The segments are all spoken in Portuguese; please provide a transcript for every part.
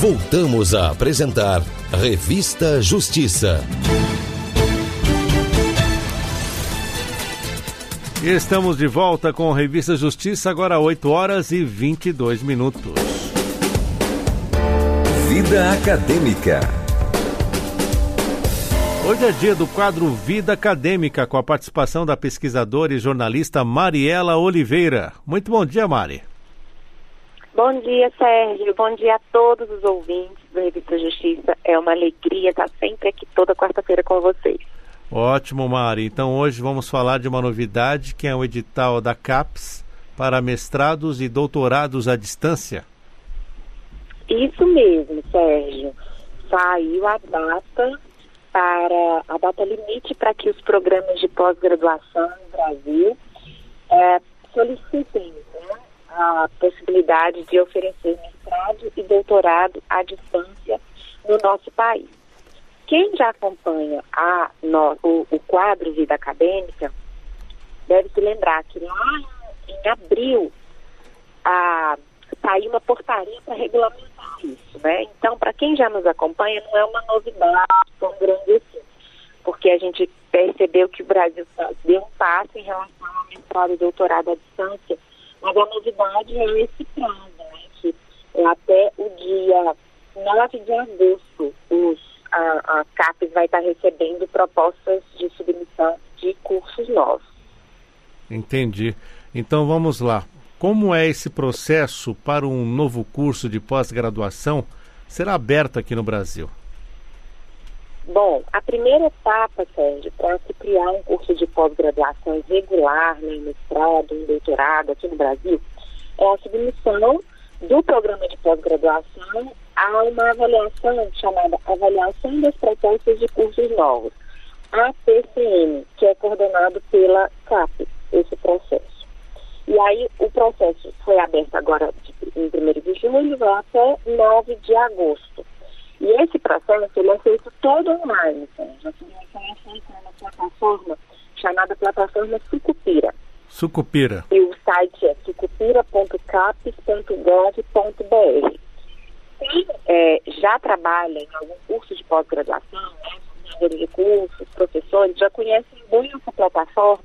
Voltamos a apresentar Revista Justiça. Estamos de volta com Revista Justiça, agora 8 horas e 22 minutos. Vida Acadêmica. Hoje é dia do quadro Vida Acadêmica, com a participação da pesquisadora e jornalista Mariela Oliveira. Muito bom dia, Mari. Bom dia, Sérgio. Bom dia a todos os ouvintes do Revista Justiça. É uma alegria estar sempre aqui toda quarta-feira com vocês. Ótimo, Mari. Então hoje vamos falar de uma novidade que é o edital da CAPES para mestrados e doutorados à distância. Isso mesmo, Sérgio. Saiu a data para a data limite para que os programas de pós-graduação no Brasil é, solicitem né, a possibilidade de oferecer mestrado e doutorado à distância no nosso país. Quem já acompanha a, no, o, o, quadro Vida Acadêmica deve se lembrar que lá em abril a, saiu uma portaria para regulamentar isso. Né? Então, para quem já nos acompanha, não é uma novidade tão grande assim, porque a gente percebeu que o Brasil deu um passo em relação ao mestrado e doutorado à distância, mas a novidade é esse prazo, né? que é até o dia 9 de agosto os a, a CAPES vai estar recebendo propostas de submissão de cursos novos. Entendi. Então vamos lá. Como é esse processo para um novo curso de pós-graduação ser aberto aqui no Brasil? Bom, a primeira etapa, Sérgio, para se criar um curso de pós-graduação regular, né, mestrado, um doutorado aqui no Brasil, é a submissão do programa de pós-graduação há uma avaliação chamada Avaliação das Propostas de Cursos Novos, APCM, que é coordenado pela CAP, esse processo. E aí o processo foi aberto agora em 1 de julho, vai até 9 de agosto. E esse processo ele é feito todo online, ele é feito numa plataforma chamada plataforma Sucupira. Sucupira. E o site é sucupira.capes.gov.br quem é, já trabalha em algum curso de pós-graduação, né, de cursos, professores, já conhecem bem essa plataforma,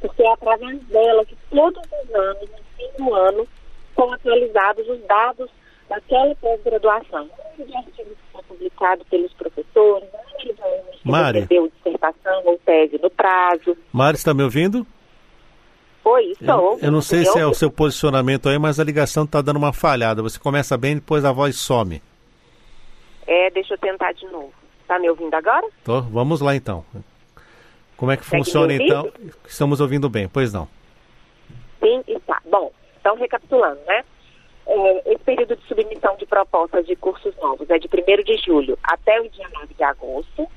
porque é através dela que todos os anos, no fim do ano, são atualizados os dados daquela pós-graduação. Artigo que foi publicado pelos professores, Mari. recebeu dissertação ou tese no prazo. Mari, está me ouvindo? Oi, estou. Eu, eu não sei se é o seu posicionamento aí, mas a ligação está dando uma falhada. Você começa bem, depois a voz some. É, deixa eu tentar de novo. Está me ouvindo agora? Tô, vamos lá então. Como é que Segue funciona então? Estamos ouvindo bem, pois não. Sim, está. Bom, então recapitulando, né? É, esse período de submissão de propostas de cursos novos é de 1 de julho até o dia 9 de agosto.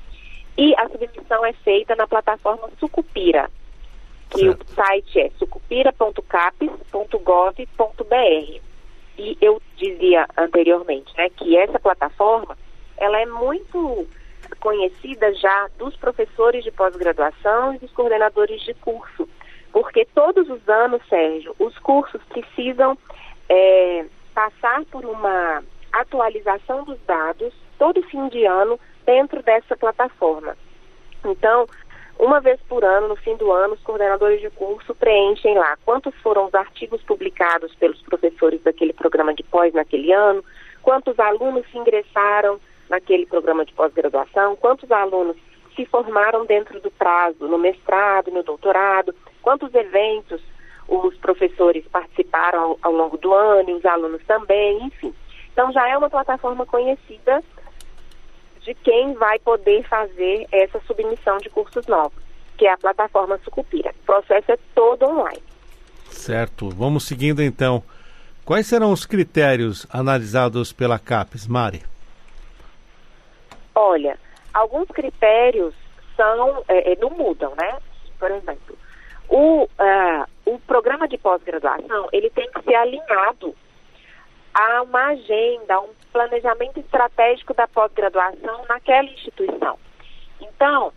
E a submissão é feita na plataforma Sucupira, que certo. o site é sucupira.capes.gov.br. E eu dizia anteriormente, né, que essa plataforma, ela é muito conhecida já dos professores de pós-graduação e dos coordenadores de curso, porque todos os anos, Sérgio, os cursos precisam é, passar por uma atualização dos dados todo fim de ano dentro dessa plataforma. Então, uma vez por ano, no fim do ano, os coordenadores de curso preenchem lá quantos foram os artigos publicados pelos professores daquele programa de pós naquele ano, quantos alunos se ingressaram naquele programa de pós-graduação, quantos alunos se formaram dentro do prazo, no mestrado, no doutorado, quantos eventos os professores participaram ao, ao longo do ano e os alunos também, enfim. Então já é uma plataforma conhecida de quem vai poder fazer essa submissão de cursos novos, que é a plataforma Sucupira. O processo é todo online. Certo. Vamos seguindo então. Quais serão os critérios analisados pela CAPES, Mari? Olha, alguns critérios são é, é não mudam, né? Por exemplo, o, uh, o programa de pós-graduação ele tem que ser alinhado a uma agenda, a um planejamento estratégico da pós-graduação naquela instituição. Então,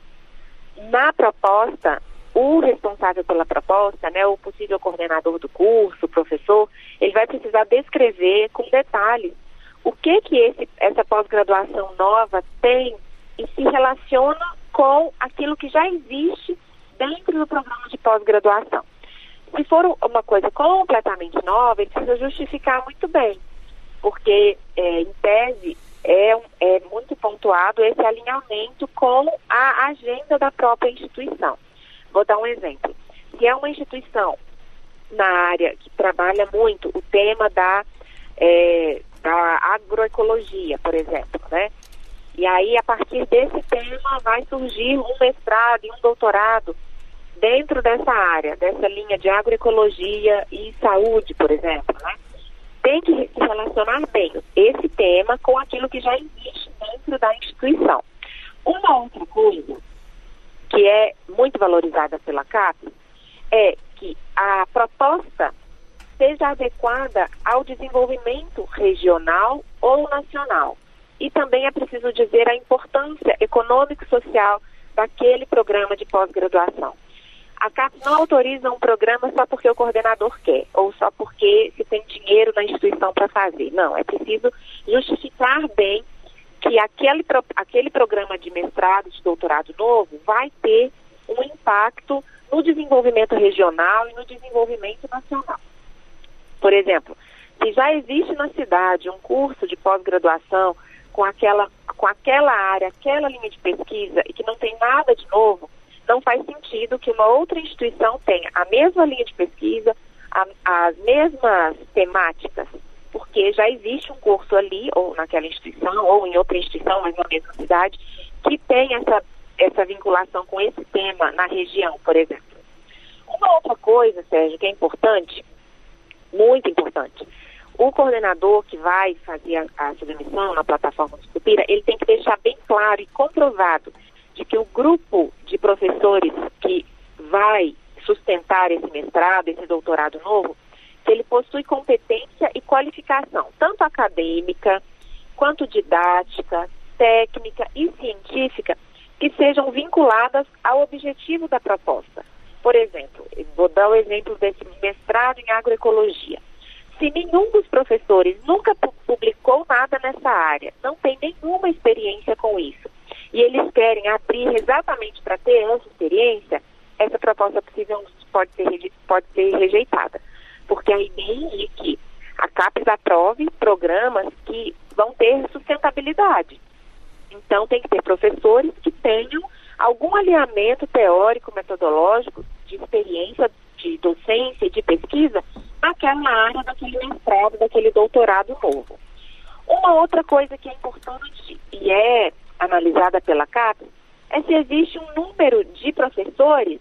na proposta, o responsável pela proposta, né, o possível coordenador do curso, o professor, ele vai precisar descrever com detalhes o que que esse, essa pós-graduação nova tem e se relaciona com aquilo que já existe dentro do programa de pós-graduação. Se for uma coisa completamente nova, ele precisa justificar muito bem, porque, é, em tese, é, é muito pontuado esse alinhamento com a agenda da própria instituição. Vou dar um exemplo. Se é uma instituição na área que trabalha muito o tema da, é, da agroecologia, por exemplo, né? E aí, a partir desse tema, vai surgir um mestrado e um doutorado dentro dessa área, dessa linha de agroecologia e saúde, por exemplo, né? Tem que se relacionar bem esse tema com aquilo que já existe dentro da instituição. Uma outra coisa que é muito valorizada pela CAP é que a proposta seja adequada ao desenvolvimento regional ou nacional. E também é preciso dizer a importância econômico-social daquele programa de pós-graduação. A CAP não autoriza um programa só porque o coordenador quer, ou só porque se tem dinheiro na instituição para fazer. Não, é preciso justificar bem que aquele, aquele programa de mestrado, de doutorado novo, vai ter um impacto no desenvolvimento regional e no desenvolvimento nacional. Por exemplo, se já existe na cidade um curso de pós-graduação com aquela, com aquela área, aquela linha de pesquisa e que não tem nada de novo, não faz sentido que uma outra instituição tenha a mesma linha de pesquisa, a, as mesmas temáticas, porque já existe um curso ali, ou naquela instituição, ou em outra instituição, mas na mesma cidade, que tem essa, essa vinculação com esse tema na região, por exemplo. Uma outra coisa, Sérgio, que é importante, muito importante, o coordenador que vai fazer a, a submissão na plataforma do Cupira, ele tem que deixar bem claro e comprovado de que o grupo de professores que vai sustentar esse mestrado, esse doutorado novo, que ele possui competência e qualificação, tanto acadêmica, quanto didática, técnica e científica, que sejam vinculadas ao objetivo da proposta. Por exemplo, vou dar o exemplo desse mestrado em agroecologia. Se nenhum dos professores nunca publicou nada nessa área, não tem nenhuma experiência com isso, e eles querem abrir exatamente para ter essa experiência, essa proposta possível pode ser, pode ser rejeitada. Porque a ideia é que a CAPES aprove programas que vão ter sustentabilidade. Então, tem que ter professores que tenham algum alinhamento teórico, metodológico, de experiência, de docência, de pesquisa, naquela área, daquele mestrado, daquele doutorado novo. Uma outra coisa que é importante e é analisada pela CAPES é se existe um número de professores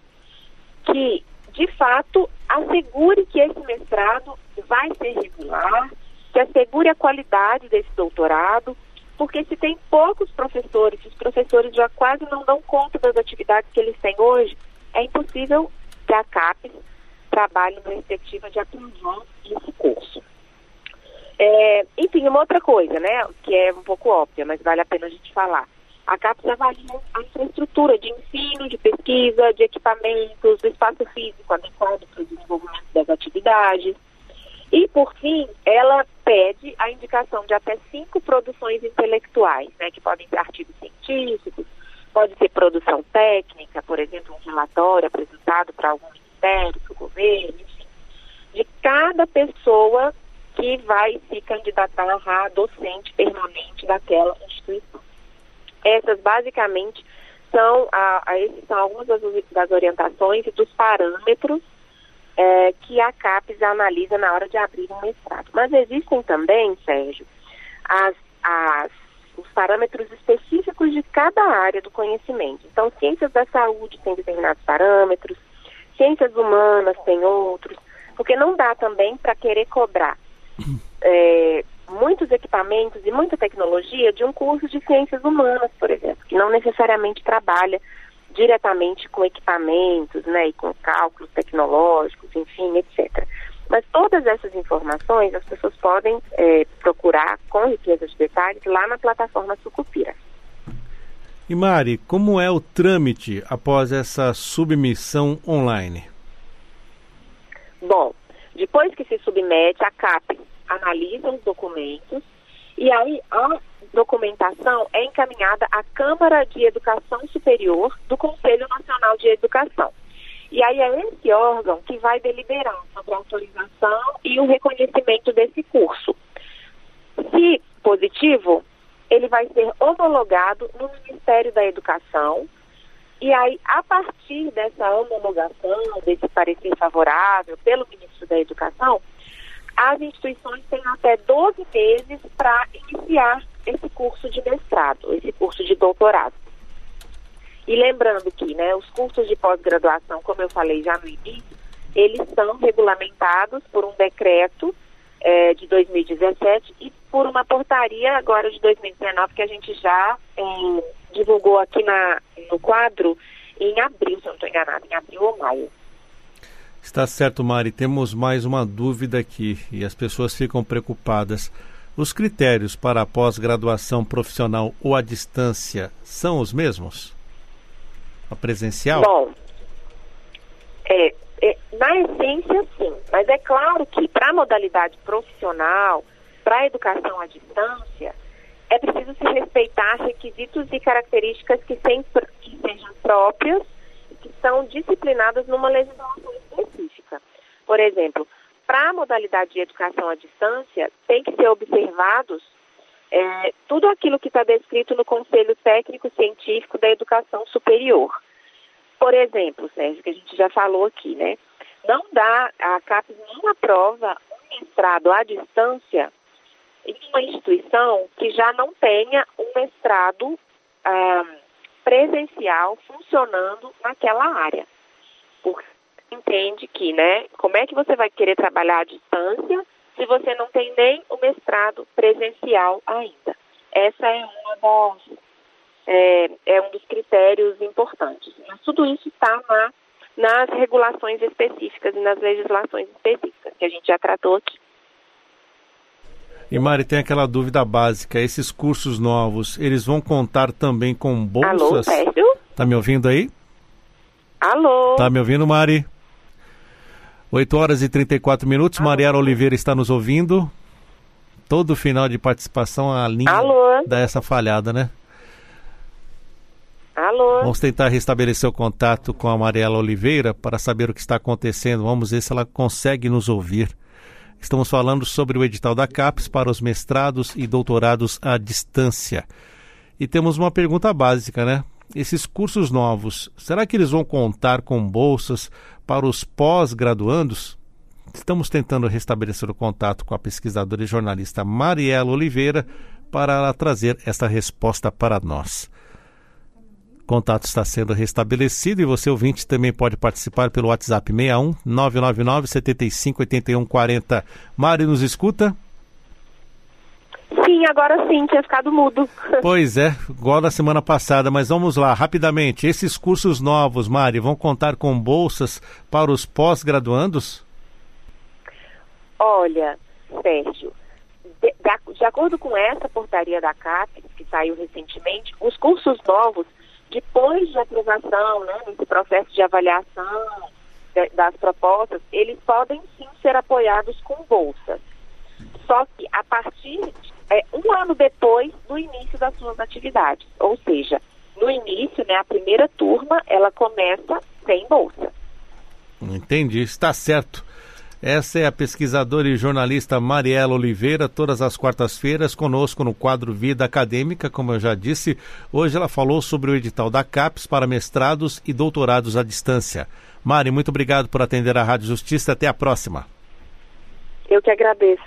que, de fato, assegure que esse mestrado vai ser regular, que assegure a qualidade desse doutorado, porque se tem poucos professores, os professores já quase não dão conta das atividades que eles têm hoje, é impossível que a CAPES trabalhe na perspectiva de aprovar esse curso. É, enfim, uma outra coisa, né, que é um pouco óbvia, mas vale a pena a gente falar. A CAPES avalia a infraestrutura de ensino, de pesquisa, de equipamentos, do espaço físico adequado para o desenvolvimento das atividades. E, por fim, ela pede a indicação de até cinco produções intelectuais, né, que podem ser artigos científicos, pode ser produção técnica, por exemplo, um relatório apresentado para algum ministério, para o governo, enfim, de cada pessoa que vai se candidatar a docente permanente daquela instituição. Essas basicamente são, a, a são algumas das, das orientações e dos parâmetros é, que a CAPES analisa na hora de abrir um mestrado. Mas existem também, Sérgio, as, as, os parâmetros específicos de cada área do conhecimento. Então, ciências da saúde tem determinados parâmetros, ciências humanas tem outros, porque não dá também para querer cobrar é, muitos equipamentos e muita tecnologia de um curso de ciências humanas, por exemplo, que não necessariamente trabalha diretamente com equipamentos, né, e com cálculos tecnológicos, enfim, etc. Mas todas essas informações as pessoas podem é, procurar com riqueza de detalhes lá na plataforma Sucupira. E Mari, como é o trâmite após essa submissão online? Bom, depois que se submete, a CAP analisa os documentos E aí a documentação é encaminhada à Câmara de Educação Superior do Conselho Nacional de Educação. E aí é esse órgão que vai deliberar sobre a autorização e o reconhecimento desse curso. Se positivo, ele vai ser homologado no Ministério da Educação. E aí, a partir dessa homologação, desse parecer favorável pelo ministro da Educação, as instituições têm até 12 meses para iniciar esse curso de mestrado, esse curso de doutorado. E lembrando que né, os cursos de pós-graduação, como eu falei já no início, eles são regulamentados por um decreto é, de 2017 e por uma portaria agora de 2019 que a gente já é, divulgou aqui na, no quadro em abril, se eu não estou enganada, em abril ou maio. Está certo, Mari. Temos mais uma dúvida aqui e as pessoas ficam preocupadas. Os critérios para a pós-graduação profissional ou à distância são os mesmos? A presencial? Bom, é, é, na essência, sim. Mas é claro que para a modalidade profissional, para a educação à distância, é preciso se respeitar requisitos e características que, sempre, que sejam próprias e que são disciplinadas numa legislação específica. Por exemplo, para a modalidade de educação à distância, tem que ser observados é, tudo aquilo que está descrito no Conselho Técnico Científico da Educação Superior. Por exemplo, Sérgio, que a gente já falou aqui, né? Não dá, a CAPES não aprova um mestrado à distância em uma instituição que já não tenha um mestrado ah, presencial funcionando naquela área. Porque entende que, né, como é que você vai querer trabalhar à distância se você não tem nem o mestrado presencial ainda? Essa é uma das é, é um dos critérios importantes. Mas tudo isso está na, nas regulações específicas e nas legislações específicas que a gente já tratou aqui. E Mari, tem aquela dúvida básica, esses cursos novos, eles vão contar também com bolsas? Alô, Sérgio? Tá me ouvindo aí? Alô? Tá me ouvindo, Mari? 8 horas e 34 minutos, Alô? Mariara Oliveira está nos ouvindo. Todo final de participação a linha Alô? dá essa falhada, né? Alô? Vamos tentar restabelecer o contato com a Mariela Oliveira para saber o que está acontecendo. Vamos ver se ela consegue nos ouvir. Estamos falando sobre o edital da CAPES para os mestrados e doutorados à distância. E temos uma pergunta básica, né? Esses cursos novos, será que eles vão contar com bolsas para os pós-graduandos? Estamos tentando restabelecer o contato com a pesquisadora e jornalista Mariela Oliveira para ela trazer esta resposta para nós contato está sendo restabelecido e você ouvinte também pode participar pelo WhatsApp 61 999 75 81 40. Mari, nos escuta? Sim, agora sim, tinha ficado mudo. Pois é, igual na semana passada, mas vamos lá, rapidamente. Esses cursos novos, Mari, vão contar com bolsas para os pós-graduandos? Olha, Sérgio, de, de, de, acordo com essa portaria da CAPES, que saiu recentemente, os cursos novos depois de aprovação, né, nesse processo de avaliação das propostas, eles podem sim ser apoiados com bolsas. Só que a partir é, um ano depois do início das suas atividades. Ou seja, no início, né, a primeira turma, ela começa sem bolsa. Entendi, está certo. Essa é a pesquisadora e jornalista Mariela Oliveira, todas as quartas-feiras, conosco no quadro Vida Acadêmica, como eu já disse. Hoje ela falou sobre o edital da CAPES para mestrados e doutorados à distância. Mari, muito obrigado por atender a Rádio Justiça. Até a próxima. Eu que agradeço.